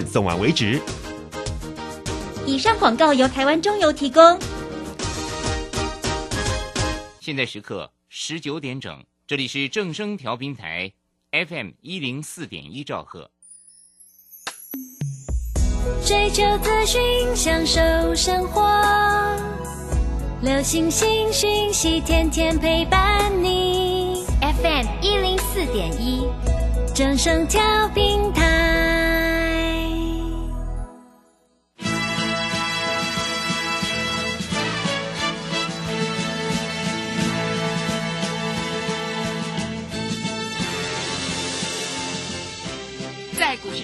送完为止。以上广告由台湾中油提供。现在时刻十九点整，这里是正声调频台 FM 一零四点一兆赫。追求资讯，享受生活，流星星讯息，天天陪伴你。FM 一零四点一，正声调频台。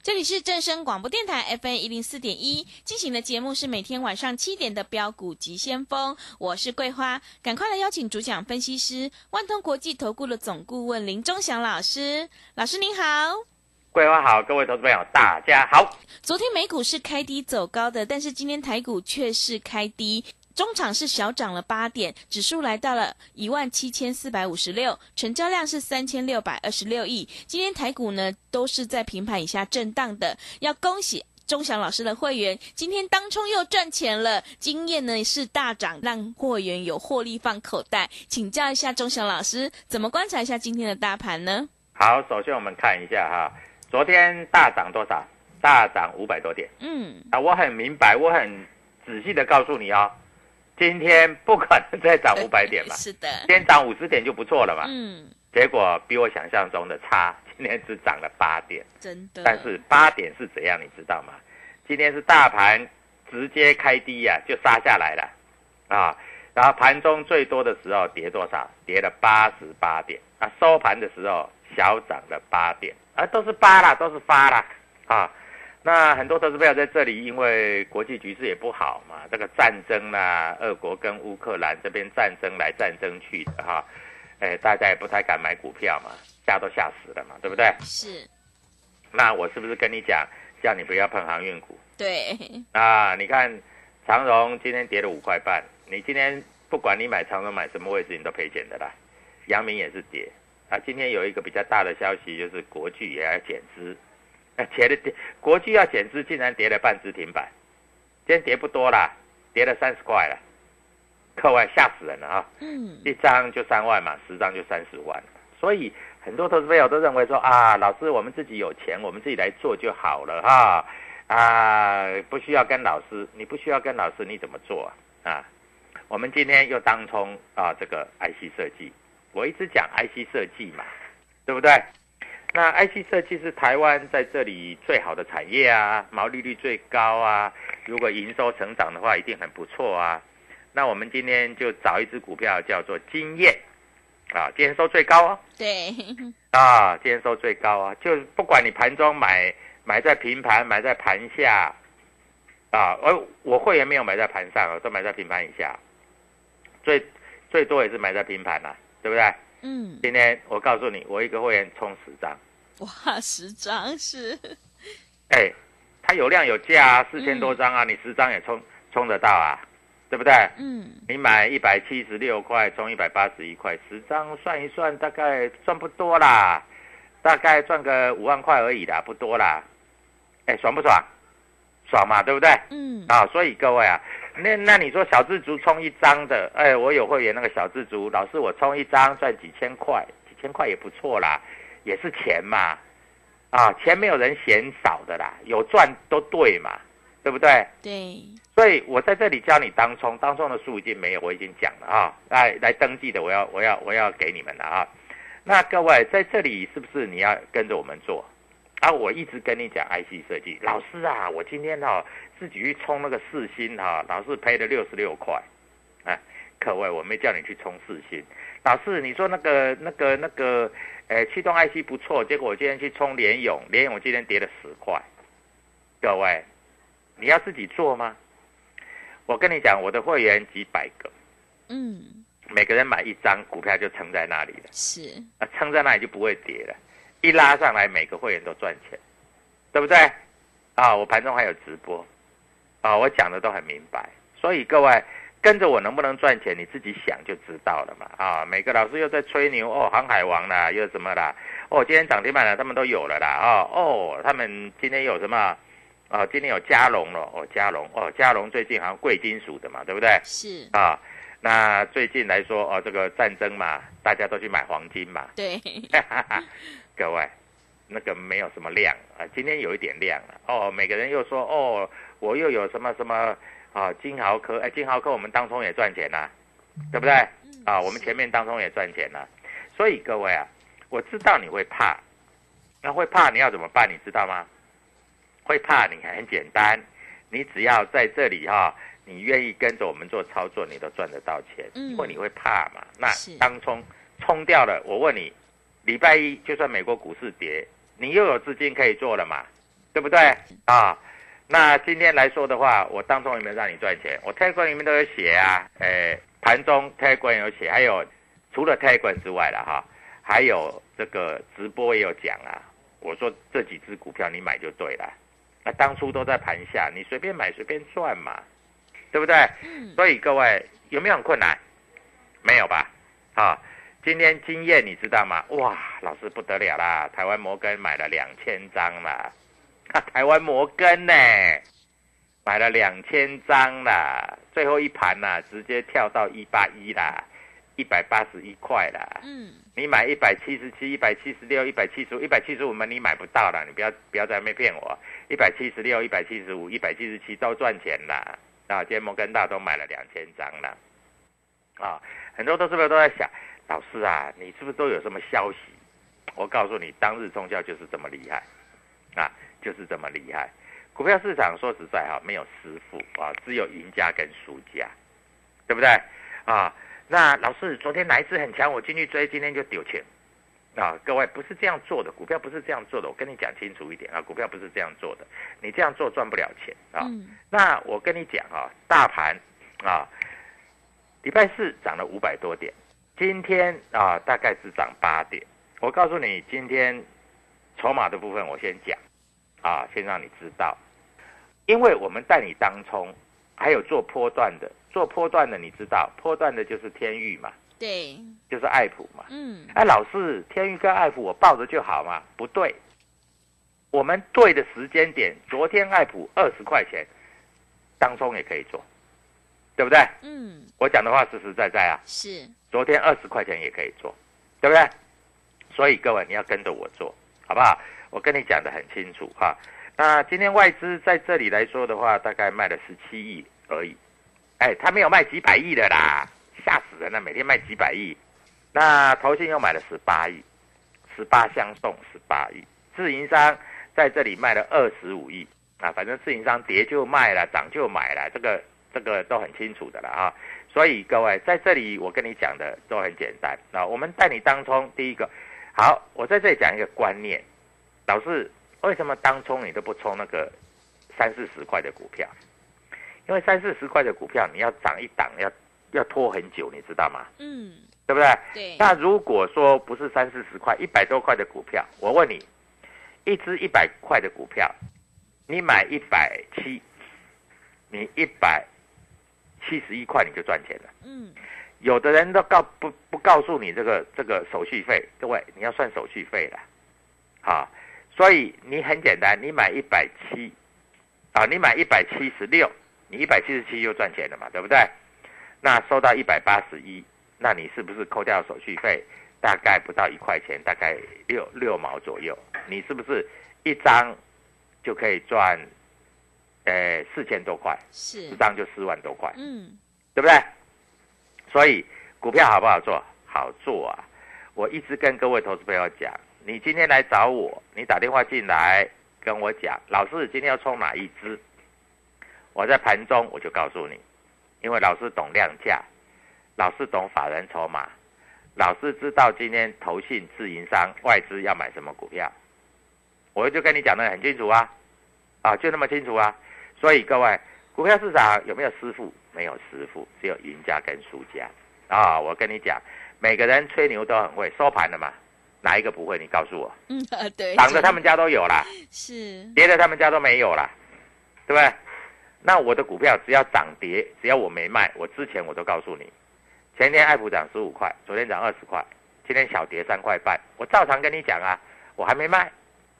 这里是正声广播电台 FM 一零四点一进行的节目是每天晚上七点的标股急先锋，我是桂花，赶快来邀请主讲分析师万通国际投顾的总顾问林忠祥老师，老师您好。桂花好，各位投资朋友大家好。昨天美股是开低走高的，但是今天台股却是开低。中场是小涨了八点，指数来到了一万七千四百五十六，成交量是三千六百二十六亿。今天台股呢都是在平盘以下震荡的，要恭喜钟祥老师的会员，今天当冲又赚钱了，经验呢是大涨，让会员有获利放口袋。请教一下钟祥老师，怎么观察一下今天的大盘呢？好，首先我们看一下哈，昨天大涨多少？大涨五百多点。嗯，啊，我很明白，我很仔细的告诉你哦。今天不可能再涨五百点嘛，是的，今天涨五十点就不错了嘛。嗯，结果比我想象中的差，今天只涨了八点。真的。但是八点是怎样，你知道吗？今天是大盘直接开低呀、就杀下来了，啊，然后盘中最多的时候跌多少？跌了八十八点啊，收盘的时候小涨了八点啊，都是八啦，都是发啦，啊。那很多投资朋友在这里，因为国际局势也不好嘛，这个战争啦，俄国跟乌克兰这边战争来战争去的哈，哎，大家也不太敢买股票嘛，吓都吓死了嘛，对不对？是，那我是不是跟你讲，叫你不要碰航运股对，啊？你看长荣今天跌了五块半，你今天不管你买长荣买什么位置，你都赔钱的啦。阳明也是跌啊，今天有一个比较大的消息，就是国巨也要减资。哎，跌了跌，国际要减资，竟然跌了半只停板，今天跌不多啦，跌了三十块了，各位吓死人了啊！嗯，一张就三万嘛，十张就三十万，所以很多投资朋友都认为说啊，老师我们自己有钱，我们自己来做就好了哈，啊，不需要跟老师，你不需要跟老师，你怎么做啊？啊我们今天又当冲啊，这个 IC 设计，我一直讲 IC 设计嘛，对不对？那 IC 设计是台湾在这里最好的产业啊，毛利率最高啊，如果营收成长的话，一定很不错啊。那我们今天就找一只股票叫做金燕，啊，今天收最高哦，对，啊，今天收最高啊，就不管你盘中买买在平盘，买在盘下，啊，而我会员没有买在盘上啊，都买在平盘以下，最最多也是买在平盘啦、对不对？嗯，今天我告诉你，我一个会员充十张，哇，十张是，哎，它有量有价啊，四千多张啊，你十张也充充得到啊，对不对？嗯，你买一百七十六块，充一百八十一块，十张算一算，大概赚不多啦，大概赚个五万块而已啦，不多啦。哎，爽不爽？爽嘛，对不对？嗯，啊，所以各位啊，那那你说小自足充一张的，哎，我有会员那个小自足，老师我充一张赚几千块，几千块也不错啦，也是钱嘛，啊，钱没有人嫌少的啦，有赚都对嘛，对不对？对，所以我在这里教你当冲，当冲的书已经没有，我已经讲了啊，来来登记的，我要我要我要给你们了啊。那各位在这里是不是你要跟着我们做？啊，我一直跟你讲 IC 设计，老师啊，我今天哈、自己去冲那个四星哈、老师赔了六十六块，哎，各位我没叫你去冲四星，老师你说那个那个那个，呃，驱动 IC 不错，结果我今天去冲联勇，联勇今天跌了十块，各位你要自己做吗？我跟你讲，我的会员几百个，嗯，每个人买一张股票就撑在那里了，是，啊，撑在那里就不会跌了，一拉上来每个会员都赚钱，对不对？啊，我盘中还有直播，啊，我讲的都很明白，所以各位跟着我能不能赚钱，你自己想就知道了嘛。啊，每个老师又在吹牛哦，航海王啦，又什么啦，哦，今天涨停板了，他们都有了啦，哦哦，他们今天有什么？啊，今天有加龙了，哦，加龙，哦，加龙最近好像贵金属的嘛，对不对？是，啊，那最近来说，哦，这个战争嘛，大家都去买黄金嘛，对，各位，那个没有什么量啊，今天有一点量了。哦，每个人又说，哦，我又有什么什么啊，金豪科，哎，金豪科我们当中也赚钱呐、对不对？啊，我们前面当中也赚钱呐、所以各位啊，我知道你会怕，那会怕你要怎么办？你知道吗？会怕你很简单，你只要在这里哈、你愿意跟着我们做操作，你都赚得到钱，嗯因为你会怕嘛。那当冲冲掉了，我问你，礼拜一就算美国股市跌，你又有资金可以做了嘛，对不对啊？那今天来说的话，我当中有没有让你赚钱？我 Telegram 里面都有写啊，诶，盘中 Telegram 有写，还有除了 Telegram 之外了哈，还有这个直播也有讲啊。我说这几只股票你买就对了，那当初都在盘下，你随便买随便赚嘛，对不对？嗯，所以各位有没有很困难？没有吧？啊，今天经验你知道吗？哇，老师不得了啦！台湾摩根买了两千张啦，啊，台湾摩根呢买了两千张啦，最后一盘呐、直接跳到一八一啦，一百八十一块啦。嗯，你买一百七十七、一百七十六、一百七十五、一百七十五嘛，你买不到了，你不要不要在那边骗我。一百七十六、一百七十五、一百七十七都赚钱啦。啊，今天摩根大都买了两千张了。啊，很多都是不是都在想，老师啊，你是不是都有什么消息？我告诉你，当日冲销就是这么厉害，啊，就是这么厉害。股票市场说实在哈、没有师傅啊，只有赢家跟输家，对不对？啊，那老师昨天哪一只很强，我进去追，今天就丢钱。啊，各位不是这样做的，股票不是这样做的，我跟你讲清楚一点啊，股票不是这样做的，你这样做赚不了钱啊。嗯，那我跟你讲啊，大盘啊，礼拜四涨了五百多点，今天啊大概只涨八点。我告诉你，今天筹码的部分我先讲。啊，先让你知道，因为我们带你当冲，还有做波段的，做波段的你知道，波段的就是天域嘛，对，就是爱普嘛。嗯，哎，老师，天域跟爱普我抱着就好嘛？不对，我们对的时间点，昨天爱普二十块钱，当冲也可以做，对不对？嗯，我讲的话实实在在啊，是，昨天二十块钱也可以做，对不对？所以各位你要跟着我做，好不好？我跟你讲的很清楚哈。那今天外资在这里来说的话，大概卖了十七亿而已，哎，他没有卖几百亿的啦，吓死人了，每天卖几百亿。那投信又买了十八亿，十八相送十八亿，自营商在这里卖了二十五亿啊，反正自营商跌就卖了，涨就买了，这个这个都很清楚的了啊。所以各位在这里我跟你讲的都很简单啊，我们带你当冲，第一个好，我在这里讲一个观念，老师为什么当冲你都不冲那个三四十块的股票？因为三四十块的股票你要涨一档要要拖很久，你知道吗？嗯，对不对？对，那如果说不是三四十块，一百多块的股票，我问你，一只一百块的股票，你买一百七，你一百七十一块你就赚钱了。嗯，有的人都告不不告诉你这个这个手续费，各位你要算手续费了，啊，所以你很简单，你买一百七，啊，你买一百七十六，你一百七十七就赚钱了嘛，对不对？那收到一百八十一，那你是不是扣掉手续费，大概不到一块钱，大概六六毛左右，你是不是一张就可以赚，呃，四千多块，是一，张就四万多块，嗯，对不对？所以股票好不好做？好做啊！我一直跟各位投资朋友讲，你今天来找我，你打电话进来跟我讲，老师今天要冲哪一支？我在盘中我就告诉你，因为老师懂量价，老师懂法人筹码，老师知道今天投信、自营商、外资要买什么股票，我就跟你讲的很清楚啊，啊，就那么清楚啊。所以各位，股票市场有没有师傅？没有师傅，只有赢家跟输家啊！我跟你讲，每个人吹牛都很会，收盘了嘛，哪一个不会？你告诉我，嗯，呃对，涨的他们家都有啦，是，跌的他们家都没有啦，对不对？那我的股票只要涨跌，只要我没卖，我之前我都告诉你，前天爱普涨十五块，昨天涨二十块，今天小跌三块半，我照常跟你讲啊，我还没卖，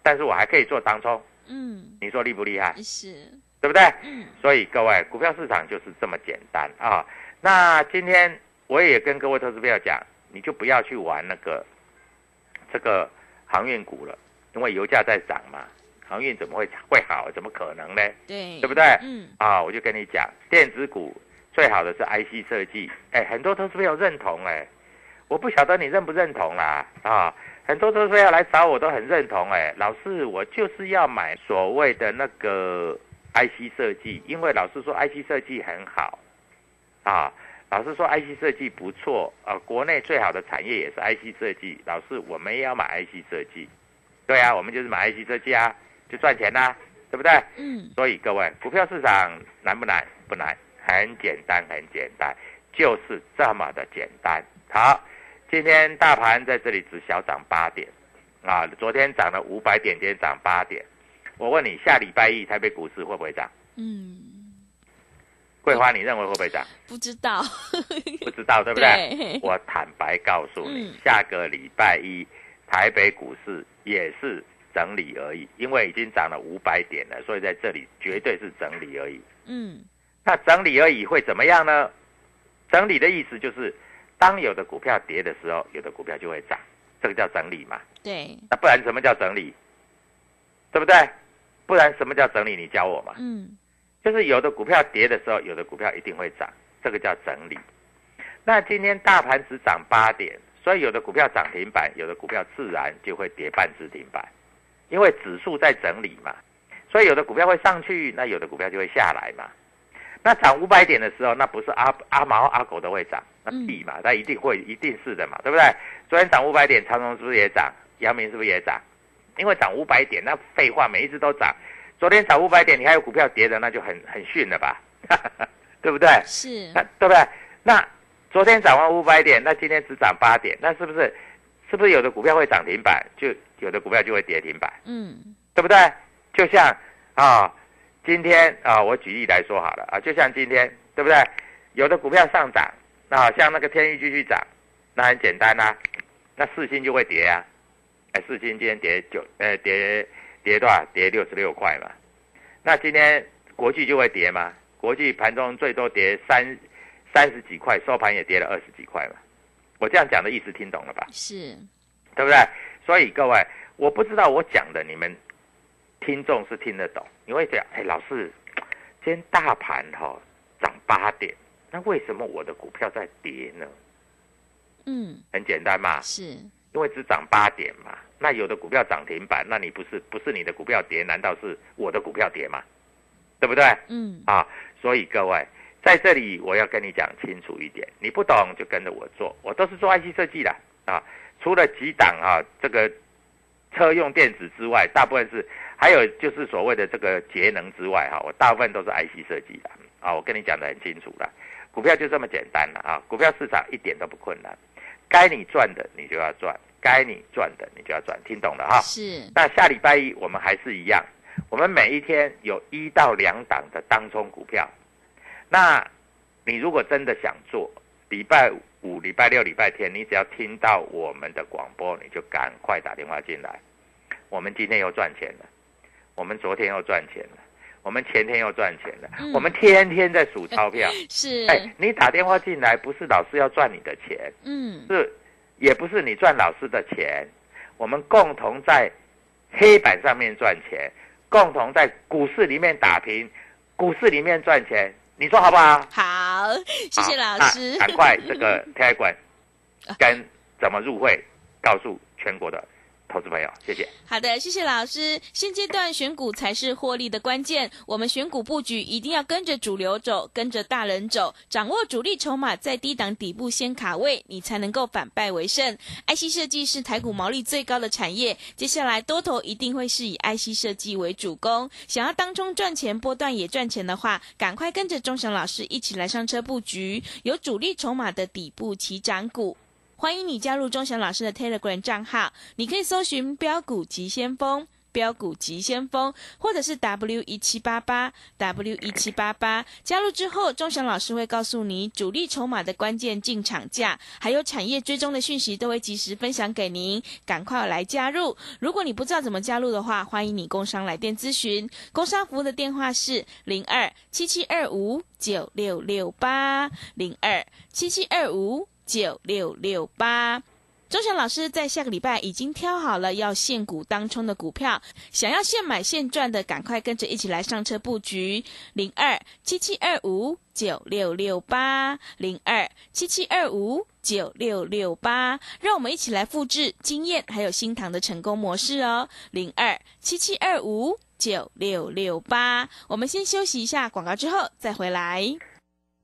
但是我还可以做当冲，嗯，你说厉不厉害？是，对不对？嗯，所以各位，股票市场就是这么简单啊。那今天我也跟各位投资朋友讲，你就不要去玩那个这个航运股了，因为油价在涨嘛，航运怎么会会好？怎么可能呢？对，对不对嗯，啊，我就跟你讲，电子股最好的是 IC 设计，哎，很多投资朋友认同哎，我不晓得你认不认同啦啊。很多投资朋友来找我都很认同哎，老师，我就是要买所谓的那个 IC 设计，因为老师说 IC 设计很好啊，老师说 IC 设计不错啊，国内最好的产业也是 IC 设计，老师我们也要买 IC 设计，对啊，我们就是买 IC 设计啊，就赚钱啦、对不对？嗯，所以各位，股票市场难不难？不难，很简单，很简单，就是这么的简单。好，今天大盘在这里只小涨八点，啊，昨天涨了五百点，今天涨八点。我问你，下礼拜一台北股市会不会涨？嗯，桂花，你认为会不会涨？不知道，不知道，对不对？对我坦白告诉你嗯，下个礼拜一台北股市也是整理而已，因为已经涨了五百点了，所以在这里绝对是整理而已。嗯，那整理而已会怎么样呢？整理的意思就是，当有的股票跌的时候，有的股票就会涨，这个叫整理嘛。对，那不然什么叫整理？对不对？不然什么叫整理？你教我嘛。嗯，就是有的股票跌的时候，有的股票一定会涨，这个叫整理。那今天大盘只涨八点，所以有的股票涨停板，有的股票自然就会跌半只停板，因为指数在整理嘛。所以有的股票会上去，那有的股票就会下来嘛。那涨五百点的时候，那不是阿阿毛阿狗都会涨，那屁嘛，那一定会一定是的嘛，对不对？昨天涨五百点，长荣是不是也涨？阳明是不是也涨？因为涨五百点，那废话，每一只都涨。昨天涨五百点，你还有股票跌的，那就很很逊了吧？对不对？是那，对不对？那昨天涨完五百点，那今天只涨八点，那是不是是不是有的股票会涨停板，就有的股票就会跌停板，嗯，对不对？就像啊，今天啊，我举例来说好了啊，就像今天，对不对？有的股票上涨，那像那个天域继续涨，那很简单啦、那四星就会跌啊，哎，四星今天跌九，呃，跌跌多少？跌六十六块嘛。那今天国际就会跌嘛？国际盘中最多跌三三十几块，收盘也跌了二十几块嘛。我这样讲的意思听懂了吧？是，对不对？所以各位，我不知道我讲的你们听众是听得懂，你会讲，哎，老师，今天大盘哈、涨八点，那为什么我的股票在跌呢？嗯，很简单嘛，是，因为只涨八点嘛。那有的股票涨停板，那你不是不是你的股票跌，难道是我的股票跌吗？对不对？嗯，啊，所以各位在这里我要跟你讲清楚一点，你不懂就跟着我做，我都是做 IC 设计的啊。除了几档啊这个车用电子之外，大部分是还有就是所谓的这个节能之外哈、我大部分都是 IC 设计的啊。我跟你讲的很清楚了，股票就这么简单了啊，股票市场一点都不困难，该你赚的你就要赚，该你赚的你就要赚，听懂了哈？是，那下礼拜一我们还是一样，我们每一天有一到两档的当冲股票。那你如果真的想做，礼拜五、礼拜六、礼拜天，你只要听到我们的广播，你就赶快打电话进来。我们今天又赚钱了，我们昨天又赚钱了，我们前天又赚钱了，嗯我们天天在数钞票。是，哎，你打电话进来，不是老师要赚你的钱，嗯，是也不是你赚老师的钱，我们共同在黑板上面赚钱，共同在股市里面打拼，股市里面赚钱，你说好不好？好，谢谢老师。赶快这个 开馆跟怎么入会，告诉全国的。投资朋友，谢谢。好的，谢谢老师。现阶段选股才是获利的关键，我们选股布局一定要跟着主流走，跟着大人走，掌握主力筹码，在低档底部先卡位，你才能够反败为胜。IC 设计是台股毛利最高的产业，接下来多头一定会是以 IC 设计为主攻。想要当中赚钱，波段也赚钱的话，赶快跟着钟祥老师一起来上车布局，有主力筹码的底部起涨股。欢迎你加入钟祥老师的 Telegram 账号，你可以搜寻“标股急先锋”、“标股急先锋”，或者是 W 一七八八 W 一七八八。加入之后，钟祥老师会告诉你主力筹码的关键进场价，还有产业追踪的讯息，都会及时分享给您。赶快来加入！如果你不知道怎么加入的话，欢迎你工商来电咨询。工商服务的电话是零二七七二五九六六八零二七七二五。九六六八，钟祥老师在下个礼拜已经挑好了要现股当冲的股票，想要现买现赚的，赶快跟着一起来上车布局。零二七七二五九六六八。零二七七二五九六六八，让我们一起来复制经验还有新塘的成功模式哦，零二七七二五九六六八，我们先休息一下广告之后再回来。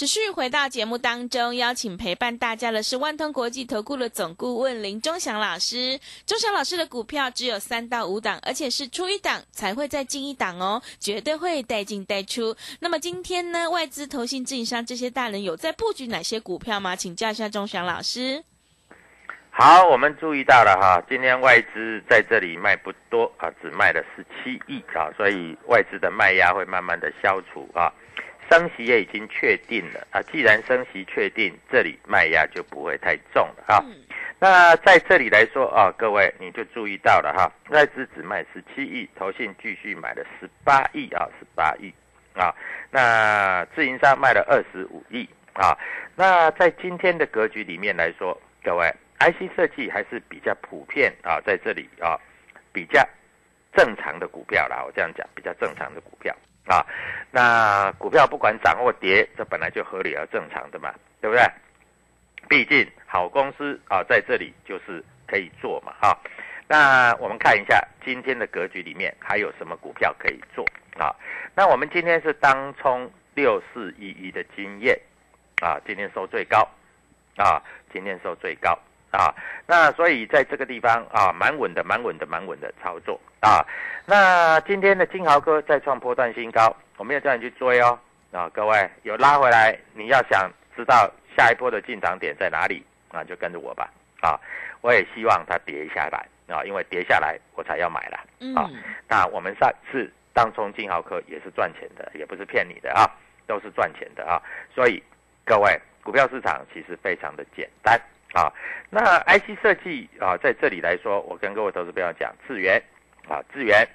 持续回到节目当中，邀请陪伴大家的是万通国际投顾的总顾问林忠祥老师。忠祥老师的股票只有三到五档，而且是出一档才会再进一档哦，绝对会带进带出。那么今天呢，外资、投信、自营商这些大人有在布局哪些股票吗？请教一下忠祥老师。好，我们注意到了哈，今天外资在这里卖不多啊，只卖了十七亿啊，所以外资的卖压会慢慢的消除啊。升息也已经确定了啊！既然升息确定，这里卖压就不会太重了啊。那在这里来说啊，各位你就注意到了哈，外资只卖十七亿，投信继续买了十八亿啊，十八亿啊。那自营商卖了二十五亿啊。那在今天的格局里面来说，各位 IC 设计还是比较普遍啊，在这里啊，比较正常的股票啦。我这样讲，比较正常的股票。啊，那股票不管涨或跌，这本来就合理而正常的嘛，对不对？毕竟好公司啊，在这里就是可以做嘛，哈。那我们看一下今天的格局里面还有什么股票可以做啊？那我们今天是当冲六四一一的经验啊，今天收最高啊，今天收最高。啊，那所以在这个地方啊，蛮稳的，蛮稳的，蛮稳的操作啊。那今天的金豪科再创波段新高，我们要叫你去追哦。啊，各位有拉回来，你要想知道下一波的进场点在哪里啊，就跟着我吧。啊，我也希望它跌下来啊，因为跌下来我才要买了。啊，那我们上次当冲金豪科也是赚钱的，也不是骗你的啊，都是赚钱的啊。所以各位，股票市场其实非常的简单。啊，那 IC 设计啊，在这里来说，我跟各位投资朋友讲，智源啊，智源，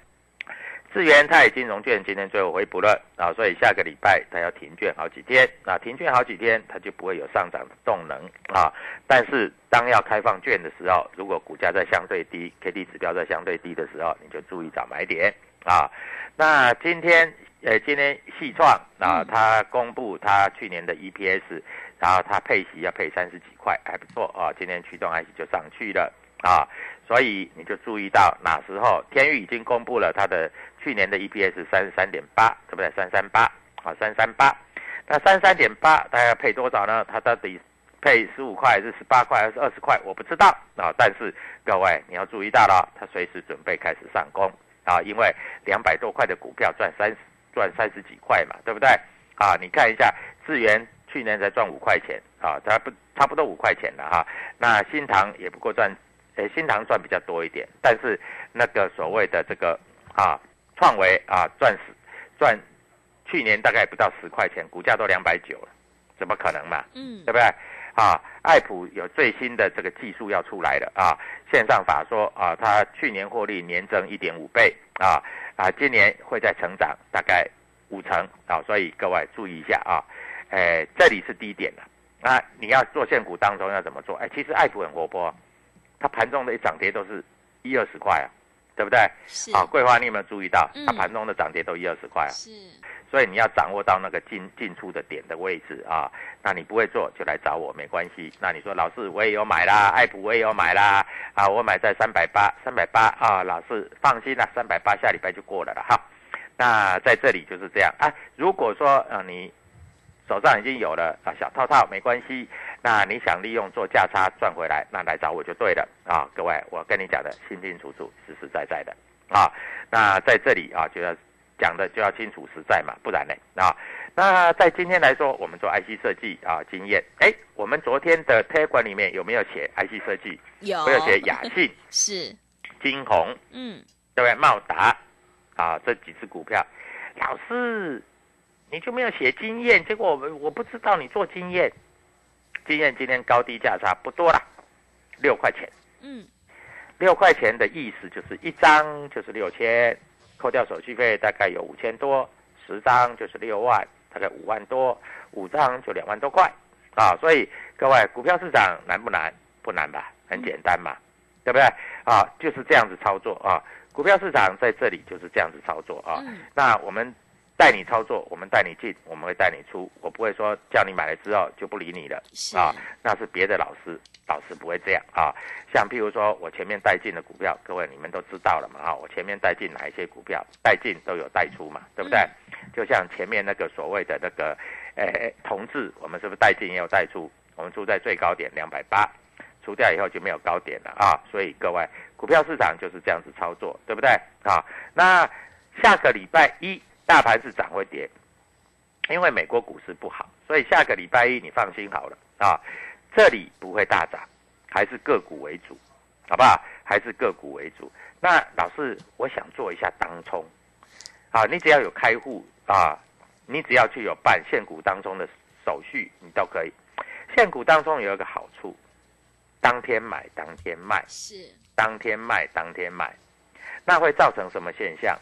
智源它已经融券，今天最后回补了啊，所以下个礼拜它要停券好几天啊，停券好几天，它就不会有上涨的动能啊。但是当要开放券的时候，如果股价在相对低，K D 指标在相对低的时候，你就注意找买点啊。那今天呃，今天细创啊，它公布它去年的 EPS。然后它配息要配三十几块，还不错啊！今天驱动 IC 就上去了啊，所以你就注意到哪时候天宇已经公布了它的去年的 EPS 三十三点八，对不对？三三八啊，三三八。那三三点八，它要配多少呢？它到底配十五块还是十八块还是二十块？我不知道啊。但是各位你要注意到了，它随时准备开始上攻啊，因为两百多块的股票赚三十赚三十几块嘛，对不对？啊，你看一下智源。去年才赚五块钱啊，差不差不多五块钱了哈。那新塘也不过赚，诶，新塘赚比较多一点，但是那个所谓的这个啊，创维啊赚十赚，去年大概不到十块钱，股价都两百九了，怎么可能嘛？嗯对不对？啊，爱普有最新的这个技术要出来了啊，线上法说啊，它去年获利年增一点五倍啊啊，今年会再成长大概五成啊，所以各位注意一下啊，哎，这里是低点了啊，你要做现股当中要怎么做？哎，其实爱普很活泼，它盘中的一涨跌都是一二十块啊，对不对？是啊，桂花你有没有注意到，它嗯盘中的涨跌都一二十块啊？是所以你要掌握到那个进进出的点的位置啊。那你不会做就来找我没关系。那你说老师我也有买啦，爱普我也有买啦，啊，我买在三百八，三百八啊，老师放心啦，三百八下礼拜就过了了哈。那在这里就是这样啊。如果说啊你手上已经有了啊小套套没关系，那你想利用做价差赚回来，那来找我就对了啊。各位，我跟你讲的清清楚楚、实实在在的啊。那在这里啊，就要讲的就要清楚实在嘛，不然呢啊。那在今天来说，我们做 IC 设计啊经验，哎，我们昨天的 t 管里面有没有写 IC 设计？有没有写雅信、是金红，嗯对不对？茂达啊这几只股票，老师你就没有写经验，结果我们我不知道你做经验，经验今天高低价差不多啦，六块钱。嗯六块钱的意思就是一张就是六千，扣掉手续费大概有五千多，十张就是六万，大概五万多，五张就两万多块啊。所以各位，股票市场难不难？不难吧？很简单嘛，对不对？啊，就是这样子操作啊。股票市场在这里就是这样子操作啊。嗯那我们带你操作，我们带你进，我们会带你出，我不会说叫你买了之后就不理你了啊。那是别的老师，老师不会这样啊。像譬如说我前面带进的股票，各位你们都知道了嘛啊，我前面带进哪一些股票，带进都有带出嘛，对不对？就像前面那个所谓的那个，诶、同志，我们是不是带进也有带出？我们出在最高点两百八，出掉以后就没有高点了啊。所以各位，股票市场就是这样子操作，对不对？啊，那下个礼拜一大盘是涨会跌，因为美国股市不好，所以下个礼拜一你放心好了啊，这里不会大涨，还是个股为主，好不好？还是个股为主。那老师，我想做一下当冲，啊，你只要有开户啊，你只要去有办现股当中的手续，你都可以。现股当中有一个好处，当天买当天卖，是当天卖当天卖，那会造成什么现象？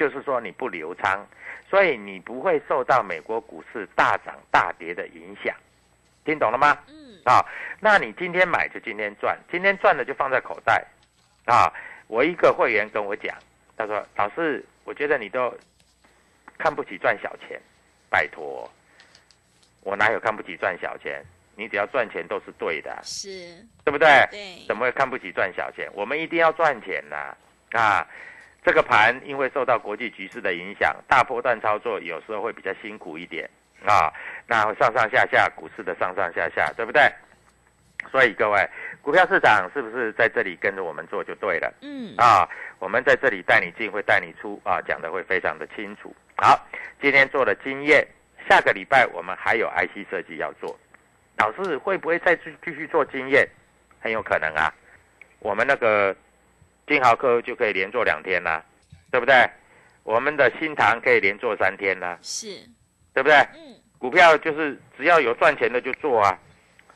就是说你不留仓，所以你不会受到美国股市大涨大跌的影响，听懂了吗？嗯啊，那你今天买就今天赚，今天赚了就放在口袋，啊，我一个会员跟我讲，他说老师，我觉得你都看不起赚小钱，拜托，我哪有看不起赚小钱？你只要赚钱都是对的，是对不对？对怎么会看不起赚小钱？我们一定要赚钱呐、啊！这个盘因为受到国际局势的影响，大波段操作有时候会比较辛苦一点啊。那上上下下股市的上上下下，对不对？所以各位，股票市场是不是在这里跟着我们做就对了？嗯啊，我们在这里带你进，会带你出啊，讲的会非常的清楚。好，今天做了经验，下个礼拜我们还有 IC 设计要做。老师会不会再继继续做经验？很有可能啊。我们那个金豪科就可以连做两天啦，对不对？我们的新塘可以连做三天啦，是对不对？嗯股票就是只要有赚钱的就做啊，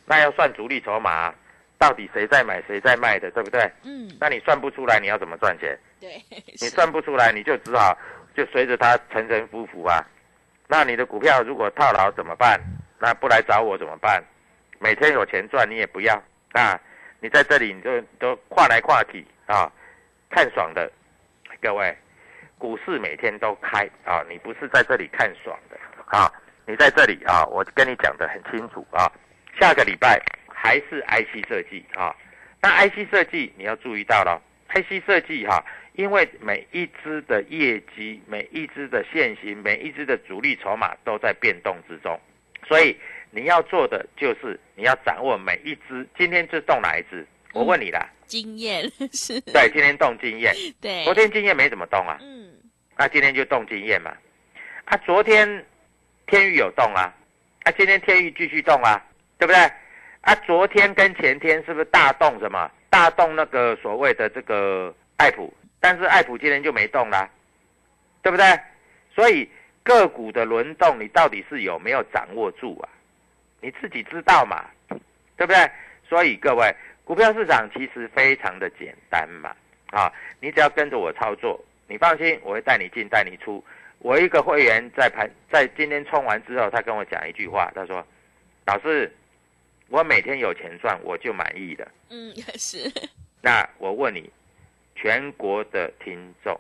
那要算主力筹码啊、到底谁在买谁在卖的，对不对？嗯那你算不出来，你要怎么赚钱？对你算不出来，你就只好就随着它沉沉浮浮啊。那你的股票如果套牢怎么办？那不来找我怎么办？每天有钱赚你也不要啊！你在这里你就都跨来跨去啊，看爽的。各位，股市每天都开啊，你不是在这里看爽的啊，你在这里啊，我跟你讲的很清楚啊。下个礼拜还是 IC 设计啊，那 IC 设计你要注意到了，IC 设计哈、因为每一只的业绩、每一只的现行、每一只的主力筹码都在变动之中，所以你要做的就是你要掌握每一只。今天是动哪一只？我问你啦，经验是 对，今天动经验，对昨天经验没怎么动啊，嗯那今天就动经验嘛。啊，昨天天宇有动啊，啊，今天天域继续动啊，对不对？啊，昨天跟前天是不是大动什么？大动那个所谓的这个爱普，但是爱普今天就没动啦，对不对？所以个股的轮动，你到底是有没有掌握住啊？你自己知道嘛，对不对？所以各位，股票市场其实非常的简单嘛，啊，你只要跟着我操作，你放心，我会带你进带你出。我一个会员在盘在今天冲完之后，他跟我讲一句话，他说：“老师。”我每天有钱赚，我就满意了。嗯，也是。那我问你，全国的听众，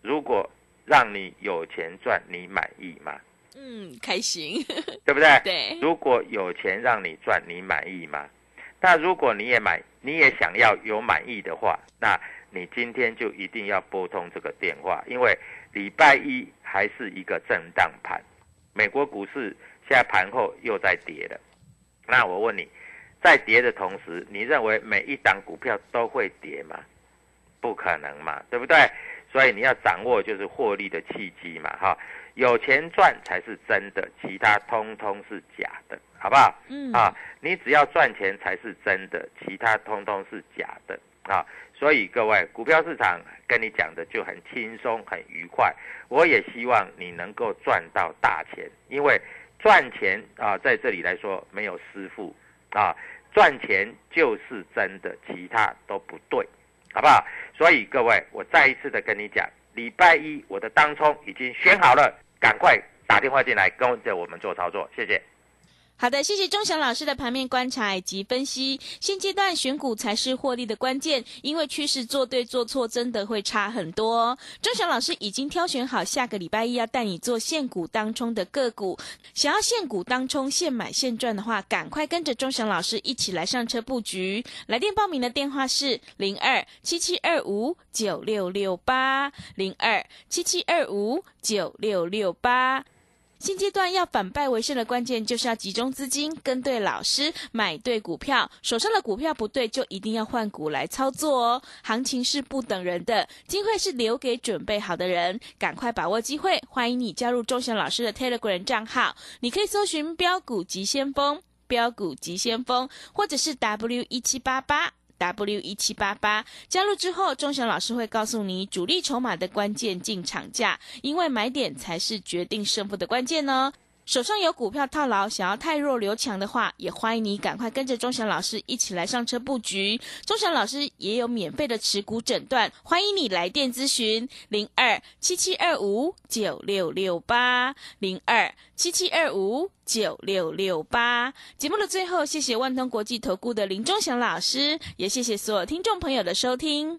如果让你有钱赚，你满意吗？嗯，开心，对不对？对。如果有钱让你赚，你满意吗？那如果你也买，你也想要有满意的话，那你今天就一定要拨通这个电话，因为礼拜一还是一个震荡盘，美国股市现在盘后又在跌了。那我问你，在跌的同时，你认为每一档股票都会跌吗？不可能嘛，对不对？所以你要掌握就是获利的契机嘛，哈，有钱赚才是真的，其他通通是假的，好不好？嗯啊，你只要赚钱才是真的，其他通通是假的啊。所以各位，股票市场跟你讲的就很轻松、很愉快。我也希望你能够赚到大钱，因为。赚钱啊，在这里来说没有师傅啊，赚钱就是真的，其他都不对，好不好？所以各位，我再一次的跟你讲，礼拜一我的当冲已经选好了，赶快打电话进来跟着我们做操作，谢谢。好的，谢谢钟祥老师的盘面观察以及分析。现阶段选股才是获利的关键，因为趋势做对做错真的会差很多。钟祥老师已经挑选好下个礼拜一要带你做现股当冲的个股，想要现股当冲现买现赚的话，赶快跟着钟祥老师一起来上车布局。来电报名的电话是零二七七二五九六六八零二七七二五九六六八。现阶段要反败为胜的关键，就是要集中资金，跟对老师，买对股票。手上的股票不对，就一定要换股来操作哦。行情是不等人的，机会是留给准备好的人。赶快把握机会，欢迎你加入钟祥老师的 Telegram 账号，你可以搜寻“标股急先锋”、“标股急先锋”，或者是 W 一七八八。W 一七八八加入之后，钟祥老师会告诉你主力筹码的关键进场价，因为买点才是决定胜负的关键呢。手上有股票套牢，想要太弱留强的话，也欢迎你赶快跟着钟祥老师一起来上车布局。钟祥老师也有免费的持股诊断，欢迎你来电咨询零二七七二五九六六八零二七七二五九六六八。节目的最后，谢谢万通国际投顾的林钟祥老师，也谢谢所有听众朋友的收听。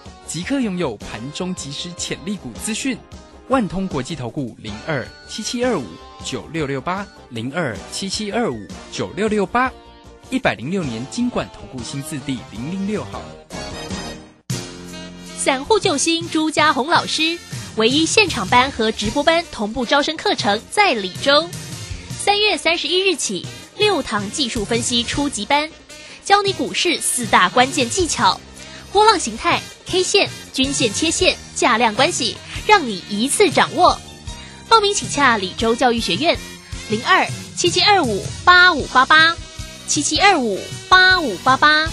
即刻拥有盘中即时潜力股资讯，万通国际投顾零二七七二五九六六八零二七七二五九六六八，一百零六年金管投顾新字第零零六号。散户救星朱家红老师，唯一现场班和直播班同步招生课程在李州，三月三十一日起，六堂技术分析初级班，教你股市四大关键技巧，波浪形态。K 线、均线、切线、价量关系，让你一次掌握。报名请洽李州教育学院，零二七七二五八五八八，七七二五八五八八。